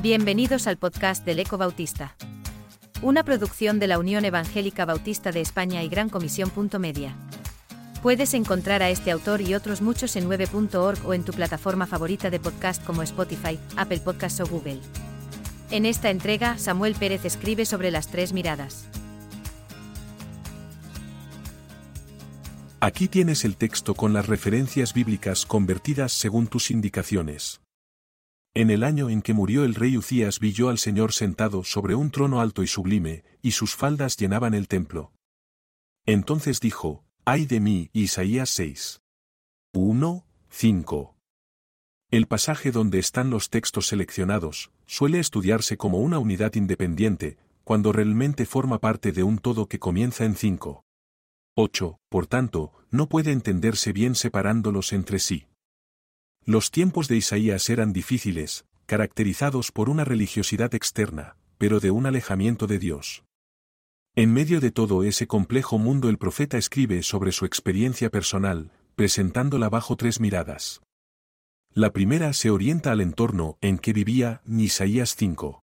Bienvenidos al podcast del Eco Bautista. Una producción de la Unión Evangélica Bautista de España y Gran Comisión. Media. Puedes encontrar a este autor y otros muchos en 9.org o en tu plataforma favorita de podcast como Spotify, Apple Podcasts o Google. En esta entrega, Samuel Pérez escribe sobre las tres miradas. Aquí tienes el texto con las referencias bíblicas convertidas según tus indicaciones. En el año en que murió el rey Ucías vi yo al Señor sentado sobre un trono alto y sublime, y sus faldas llenaban el templo. Entonces dijo, Ay de mí, Isaías 6. 1, 5. El pasaje donde están los textos seleccionados, suele estudiarse como una unidad independiente, cuando realmente forma parte de un todo que comienza en 5. 8, por tanto, no puede entenderse bien separándolos entre sí. Los tiempos de Isaías eran difíciles, caracterizados por una religiosidad externa, pero de un alejamiento de Dios. En medio de todo ese complejo mundo el profeta escribe sobre su experiencia personal, presentándola bajo tres miradas. La primera se orienta al entorno en que vivía Isaías 5.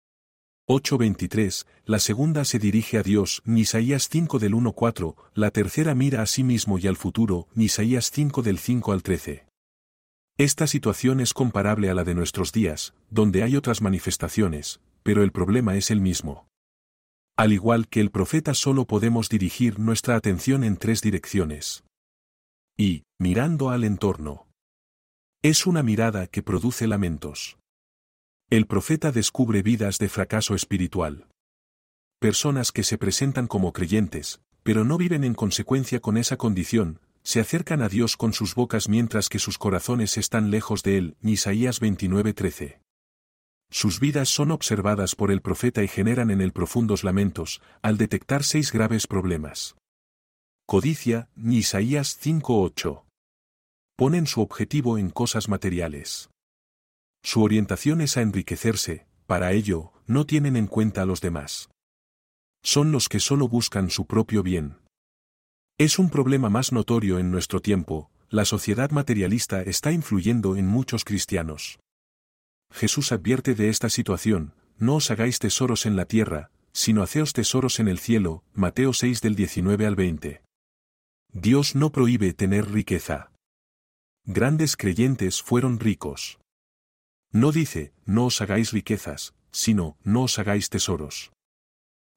8.23, la segunda se dirige a Dios, Isaías 5 del 1.4, la tercera mira a sí mismo y al futuro, Isaías 5 del 5 al 13. Esta situación es comparable a la de nuestros días, donde hay otras manifestaciones, pero el problema es el mismo. Al igual que el profeta solo podemos dirigir nuestra atención en tres direcciones. Y, mirando al entorno. Es una mirada que produce lamentos. El profeta descubre vidas de fracaso espiritual. Personas que se presentan como creyentes, pero no viven en consecuencia con esa condición, se acercan a Dios con sus bocas mientras que sus corazones están lejos de Él. Isaías 29:13. Sus vidas son observadas por el profeta y generan en él profundos lamentos, al detectar seis graves problemas. Codicia, Isaías 5:8. Ponen su objetivo en cosas materiales. Su orientación es a enriquecerse, para ello, no tienen en cuenta a los demás. Son los que solo buscan su propio bien. Es un problema más notorio en nuestro tiempo, la sociedad materialista está influyendo en muchos cristianos. Jesús advierte de esta situación, no os hagáis tesoros en la tierra, sino haceos tesoros en el cielo, Mateo 6 del 19 al 20. Dios no prohíbe tener riqueza. Grandes creyentes fueron ricos. No dice, no os hagáis riquezas, sino, no os hagáis tesoros.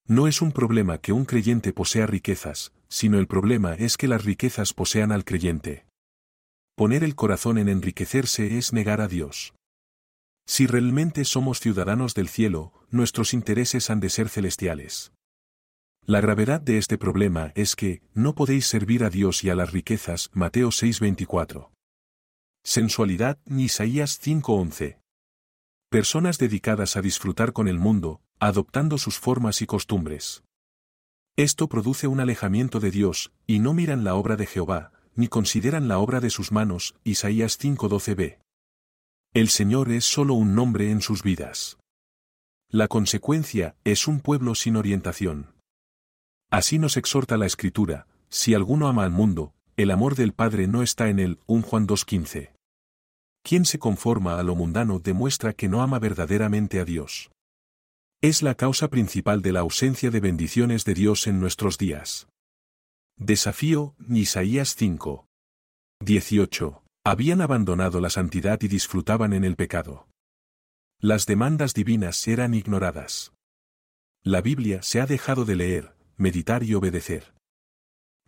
No es un problema que un creyente posea riquezas, sino el problema es que las riquezas posean al creyente. Poner el corazón en enriquecerse es negar a Dios. Si realmente somos ciudadanos del cielo, nuestros intereses han de ser celestiales. La gravedad de este problema es que, no podéis servir a Dios y a las riquezas, Mateo 6:24. Sensualidad, Isaías 5:11. Personas dedicadas a disfrutar con el mundo, adoptando sus formas y costumbres. Esto produce un alejamiento de Dios, y no miran la obra de Jehová, ni consideran la obra de sus manos, Isaías 5:12b. El Señor es solo un nombre en sus vidas. La consecuencia es un pueblo sin orientación. Así nos exhorta la Escritura, si alguno ama al mundo, el amor del Padre no está en él, 1 Juan 2.15. Quien se conforma a lo mundano demuestra que no ama verdaderamente a Dios. Es la causa principal de la ausencia de bendiciones de Dios en nuestros días. Desafío, Isaías 5. 18. Habían abandonado la santidad y disfrutaban en el pecado. Las demandas divinas eran ignoradas. La Biblia se ha dejado de leer, meditar y obedecer.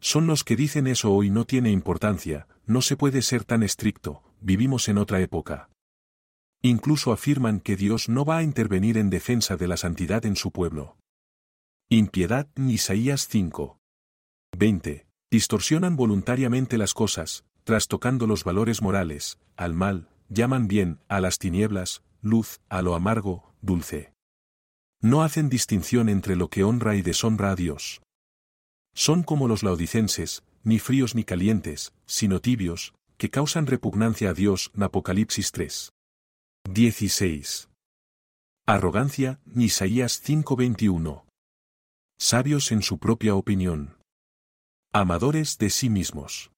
Son los que dicen eso hoy no tiene importancia, no se puede ser tan estricto, vivimos en otra época. Incluso afirman que Dios no va a intervenir en defensa de la santidad en su pueblo. Impiedad, Isaías 5. 20. Distorsionan voluntariamente las cosas, trastocando los valores morales, al mal, llaman bien, a las tinieblas, luz, a lo amargo, dulce. No hacen distinción entre lo que honra y deshonra a Dios. Son como los laodicenses, ni fríos ni calientes, sino tibios, que causan repugnancia a Dios. Apocalipsis 3. 16. Arrogancia, Isaías 5:21. Sabios en su propia opinión. Amadores de sí mismos.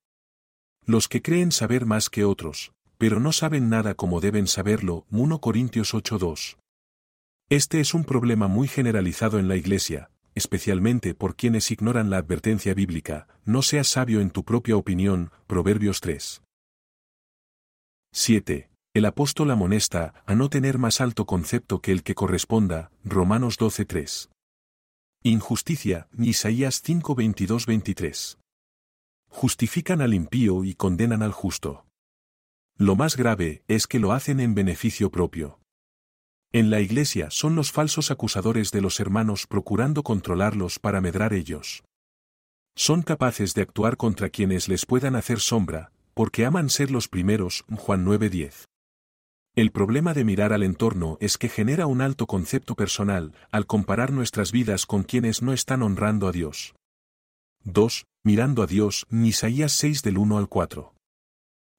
Los que creen saber más que otros, pero no saben nada como deben saberlo. 1 Corintios 8:2. Este es un problema muy generalizado en la Iglesia, especialmente por quienes ignoran la advertencia bíblica, no seas sabio en tu propia opinión, Proverbios 3. 7. El apóstol amonesta a no tener más alto concepto que el que corresponda, Romanos 12.3. Injusticia, Isaías 5.22-23. Justifican al impío y condenan al justo. Lo más grave es que lo hacen en beneficio propio. En la iglesia son los falsos acusadores de los hermanos procurando controlarlos para medrar ellos. Son capaces de actuar contra quienes les puedan hacer sombra, porque aman ser los primeros, Juan 9:10. El problema de mirar al entorno es que genera un alto concepto personal, al comparar nuestras vidas con quienes no están honrando a Dios. 2. Mirando a Dios, Isaías 6 del 1 al 4.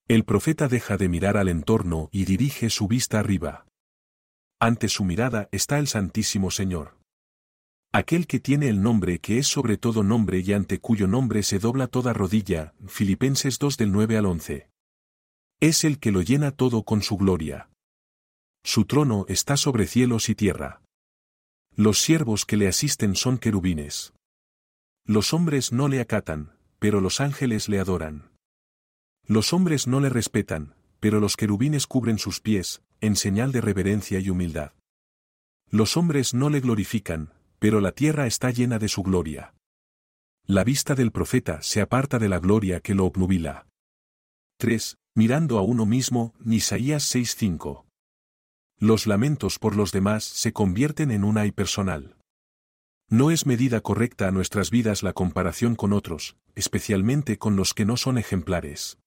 El profeta deja de mirar al entorno y dirige su vista arriba. Ante su mirada está el Santísimo Señor. Aquel que tiene el nombre que es sobre todo nombre y ante cuyo nombre se dobla toda rodilla, Filipenses 2 del 9 al 11. Es el que lo llena todo con su gloria. Su trono está sobre cielos y tierra. Los siervos que le asisten son querubines. Los hombres no le acatan, pero los ángeles le adoran. Los hombres no le respetan, pero los querubines cubren sus pies, en señal de reverencia y humildad. Los hombres no le glorifican, pero la tierra está llena de su gloria. La vista del profeta se aparta de la gloria que lo obnubila. 3. Mirando a uno mismo, Isaías 6:5. Los lamentos por los demás se convierten en una personal. No es medida correcta a nuestras vidas la comparación con otros, especialmente con los que no son ejemplares.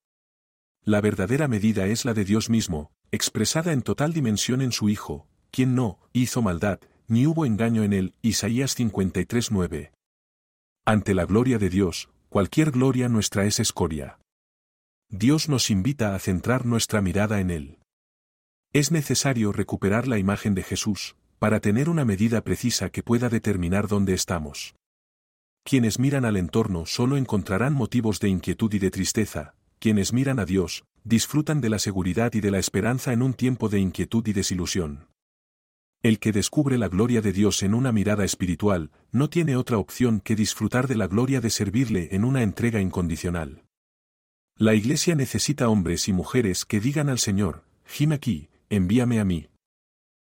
La verdadera medida es la de Dios mismo, expresada en total dimensión en su Hijo, quien no hizo maldad, ni hubo engaño en él. Isaías 53:9. Ante la gloria de Dios, cualquier gloria nuestra es escoria. Dios nos invita a centrar nuestra mirada en Él. Es necesario recuperar la imagen de Jesús, para tener una medida precisa que pueda determinar dónde estamos. Quienes miran al entorno solo encontrarán motivos de inquietud y de tristeza, quienes miran a Dios, disfrutan de la seguridad y de la esperanza en un tiempo de inquietud y desilusión. El que descubre la gloria de Dios en una mirada espiritual, no tiene otra opción que disfrutar de la gloria de servirle en una entrega incondicional. La Iglesia necesita hombres y mujeres que digan al Señor, Jim aquí, envíame a mí.